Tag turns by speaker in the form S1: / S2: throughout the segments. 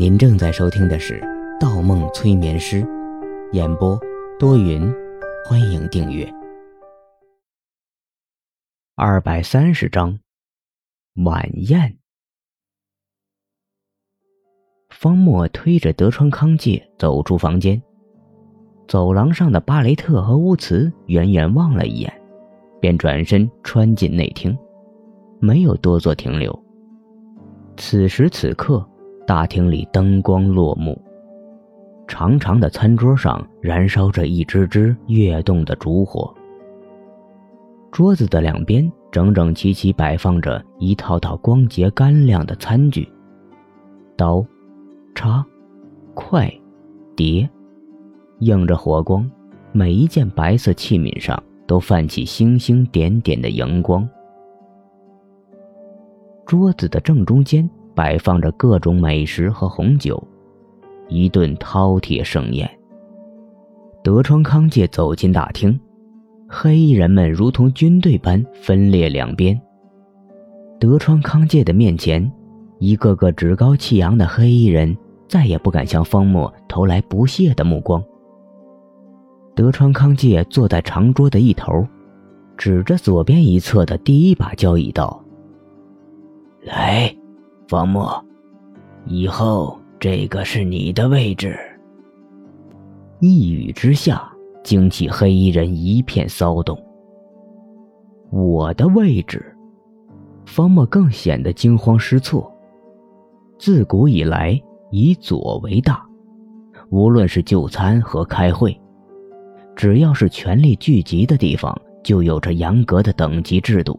S1: 您正在收听的是《盗梦催眠师》，演播多云，欢迎订阅。二百三十章，晚宴。方墨推着德川康介走出房间，走廊上的巴雷特和乌茨远远望了一眼，便转身穿进内厅，没有多做停留。此时此刻。大厅里灯光落幕，长长的餐桌上燃烧着一支支跃动的烛火。桌子的两边整整齐齐摆放着一套套光洁干亮的餐具，刀、叉、筷、碟，映着火光，每一件白色器皿上都泛起星星点点的荧光。桌子的正中间。摆放着各种美食和红酒，一顿饕餮盛宴。德川康介走进大厅，黑衣人们如同军队般分列两边。德川康介的面前，一个个趾高气扬的黑衣人再也不敢向方墨投来不屑的目光。德川康介坐在长桌的一头，指着左边一侧的第一把交椅道：“
S2: 来。”方墨，以后这个是你的位置。
S1: 一语之下，惊起黑衣人一片骚动。我的位置，方墨更显得惊慌失措。自古以来，以左为大，无论是就餐和开会，只要是权力聚集的地方，就有着严格的等级制度。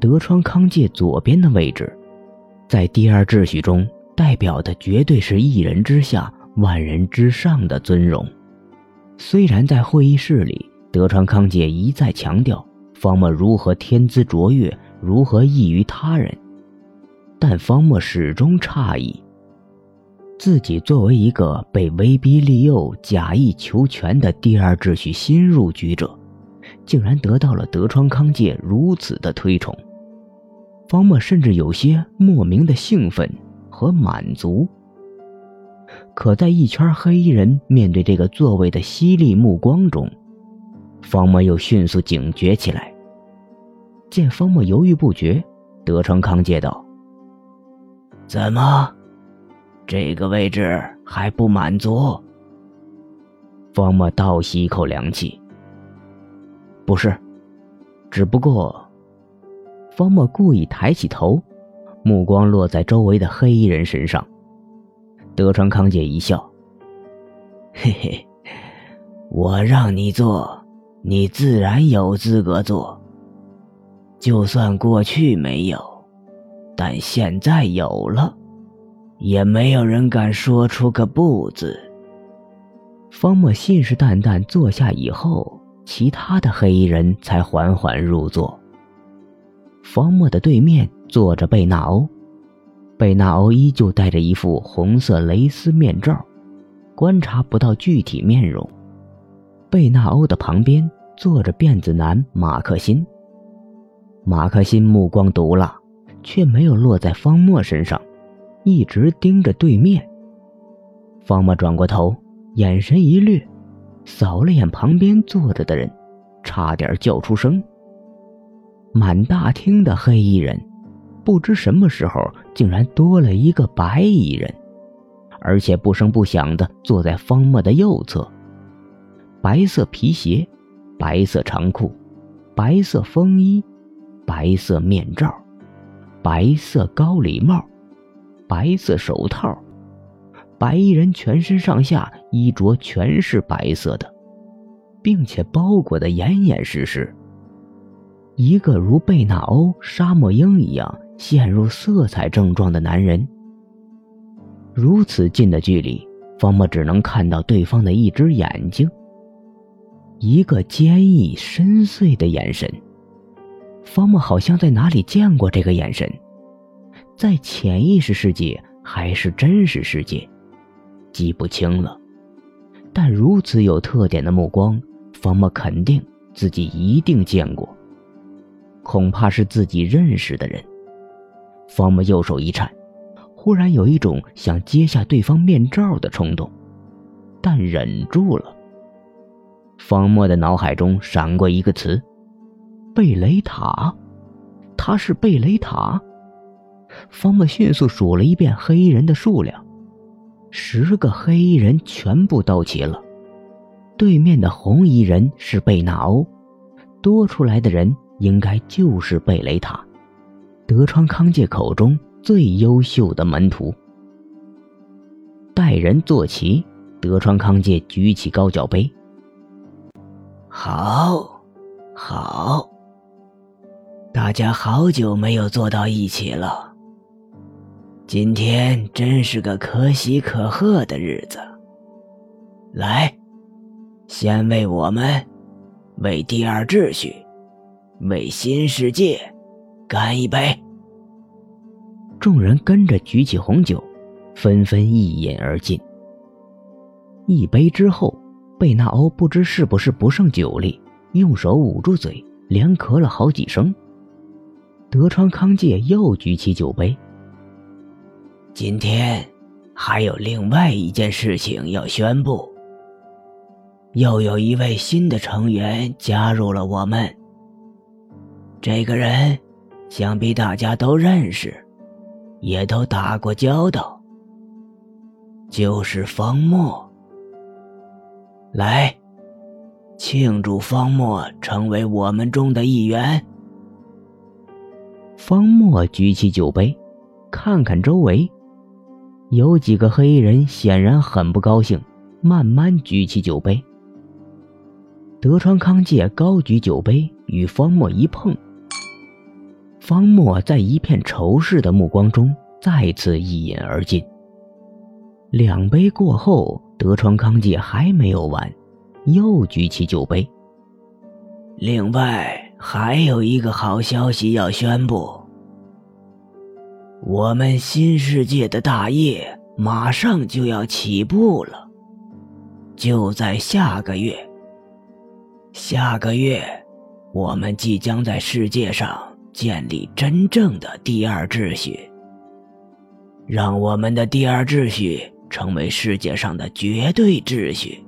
S1: 德川康介左边的位置。在第二秩序中，代表的绝对是一人之下，万人之上的尊荣。虽然在会议室里，德川康介一再强调方墨如何天资卓越，如何异于他人，但方墨始终诧异：自己作为一个被威逼利诱、假意求全的第二秩序新入局者，竟然得到了德川康介如此的推崇。方墨甚至有些莫名的兴奋和满足。可在一圈黑衣人面对这个座位的犀利目光中，方墨又迅速警觉起来。见方墨犹豫不决，德成康介道：“
S2: 怎么，这个位置还不满足？”
S1: 方墨倒吸一口凉气：“不是，只不过……”方墨故意抬起头，目光落在周围的黑衣人身上。德川康介一笑：“
S2: 嘿嘿，我让你做，你自然有资格做。就算过去没有，但现在有了，也没有人敢说出个不字。”
S1: 方墨信誓旦旦坐下以后，其他的黑衣人才缓缓入座。方墨的对面坐着贝纳欧，贝纳欧依旧戴着一副红色蕾丝面罩，观察不到具体面容。贝纳欧的旁边坐着辫子男马克辛，马克辛目光毒辣，却没有落在方墨身上，一直盯着对面。方墨转过头，眼神一掠，扫了眼旁边坐着的人，差点叫出声。满大厅的黑衣人，不知什么时候竟然多了一个白衣人，而且不声不响地坐在方墨的右侧。白色皮鞋，白色长裤，白色风衣，白色面罩，白色高礼帽，白色手套。白衣人全身上下衣着全是白色的，并且包裹得严严实实。一个如贝纳欧、沙漠鹰一样陷入色彩症状的男人。如此近的距离，方墨只能看到对方的一只眼睛，一个坚毅深邃的眼神。方墨好像在哪里见过这个眼神，在潜意识世界还是真实世界，记不清了。但如此有特点的目光，方墨肯定自己一定见过。恐怕是自己认识的人。方木右手一颤，忽然有一种想揭下对方面罩的冲动，但忍住了。方墨的脑海中闪过一个词：贝雷塔。他是贝雷塔。方墨迅速数了一遍黑衣人的数量，十个黑衣人全部到齐了。对面的红衣人是贝纳欧，多出来的人应该就是贝雷塔，德川康介口中最优秀的门徒。待人坐齐，德川康介举起高脚杯。
S2: 好，好，大家好久没有坐到一起了。今天真是个可喜可贺的日子。来。先为我们，为第二秩序，为新世界，干一杯！
S1: 众人跟着举起红酒，纷纷一饮而尽。一杯之后，贝纳欧不知是不是不胜酒力，用手捂住嘴，连咳了好几声。德川康介又举起酒杯。
S2: 今天还有另外一件事情要宣布。又有一位新的成员加入了我们。这个人，想必大家都认识，也都打过交道，就是方墨。来，庆祝方墨成为我们中的一员。
S1: 方墨举起酒杯，看看周围，有几个黑衣人显然很不高兴，慢慢举起酒杯。德川康介高举酒杯，与方墨一碰。方墨在一片仇视的目光中再次一饮而尽。两杯过后，德川康介还没有完，又举起酒杯。
S2: 另外还有一个好消息要宣布：我们新世界的大业马上就要起步了，就在下个月。下个月，我们即将在世界上建立真正的第二秩序，让我们的第二秩序成为世界上的绝对秩序，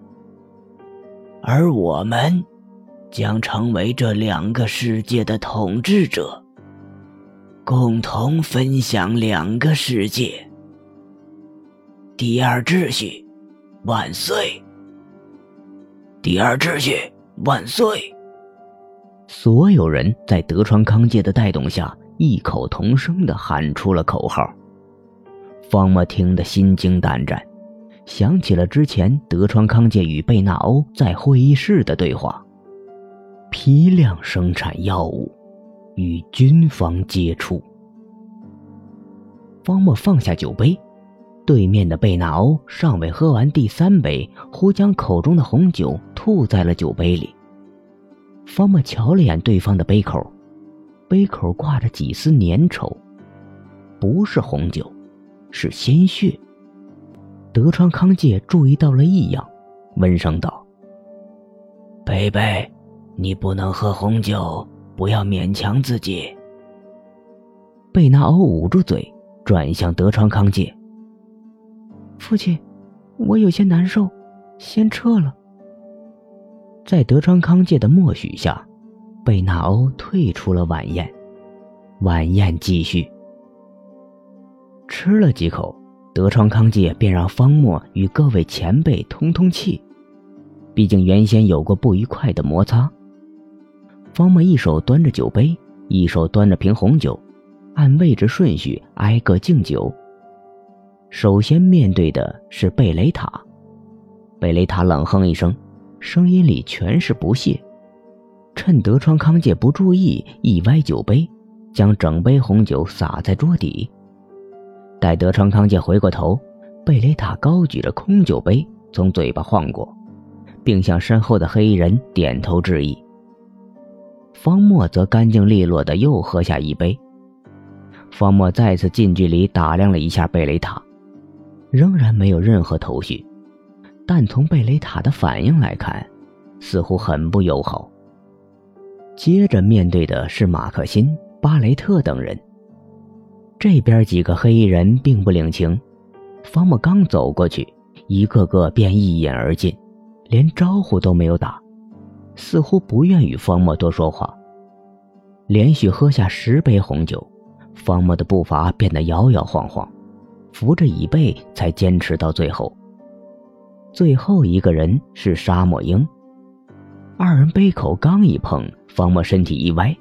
S2: 而我们将成为这两个世界的统治者，共同分享两个世界。第二秩序，万岁！第二秩序。万岁！
S1: 所有人在德川康介的带动下，异口同声的喊出了口号。方墨听得心惊胆战，想起了之前德川康介与贝纳欧在会议室的对话：批量生产药物，与军方接触。方墨放下酒杯。对面的贝纳欧尚未喝完第三杯，忽将口中的红酒吐在了酒杯里。方墨瞧了眼对方的杯口，杯口挂着几丝粘稠，不是红酒，是鲜血。德川康介注意到了异样，温声道：“
S2: 贝贝，你不能喝红酒，不要勉强自己。”
S1: 贝纳欧捂住嘴，转向德川康介。
S3: 父亲，我有些难受，先撤了。
S1: 在德川康介的默许下，贝纳欧退出了晚宴。晚宴继续。吃了几口，德川康介便让方墨与各位前辈通通气，毕竟原先有过不愉快的摩擦。方墨一手端着酒杯，一手端着瓶红酒，按位置顺序挨个敬酒。首先面对的是贝雷塔，贝雷塔冷哼一声，声音里全是不屑。趁德川康介不注意，一歪酒杯，将整杯红酒洒在桌底。待德川康介回过头，贝雷塔高举着空酒杯从嘴巴晃过，并向身后的黑衣人点头致意。方墨则干净利落的又喝下一杯。方墨再次近距离打量了一下贝雷塔。仍然没有任何头绪，但从贝雷塔的反应来看，似乎很不友好。接着面对的是马克辛、巴雷特等人。这边几个黑衣人并不领情，方莫刚走过去，一个个便一饮而尽，连招呼都没有打，似乎不愿与方莫多说话。连续喝下十杯红酒，方莫的步伐变得摇摇晃晃，扶着椅背才坚持到最后。最后一个人是沙漠鹰。二人杯口刚一碰，方莫身体一歪，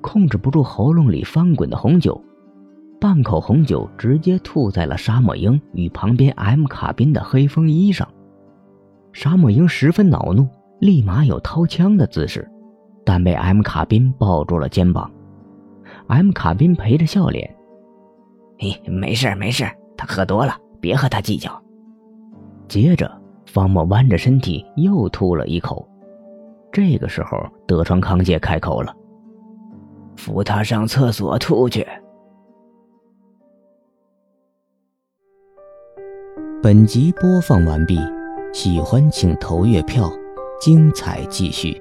S1: 控制不住喉咙里翻滚的红酒，半口红酒直接吐在了沙漠鹰与旁边 M 卡宾的黑风衣上。沙漠鹰十分恼怒，立马有掏枪的姿势，但被 M 卡宾抱住了肩膀。M 卡宾陪着笑脸：“
S2: 嘿，没事没事，他喝多了，别和他计较。”
S1: 接着。方墨弯着身体又吐了一口，这个时候德川康介开口了：“
S2: 扶他上厕所吐去。”
S1: 本集播放完毕，喜欢请投月票，精彩继续。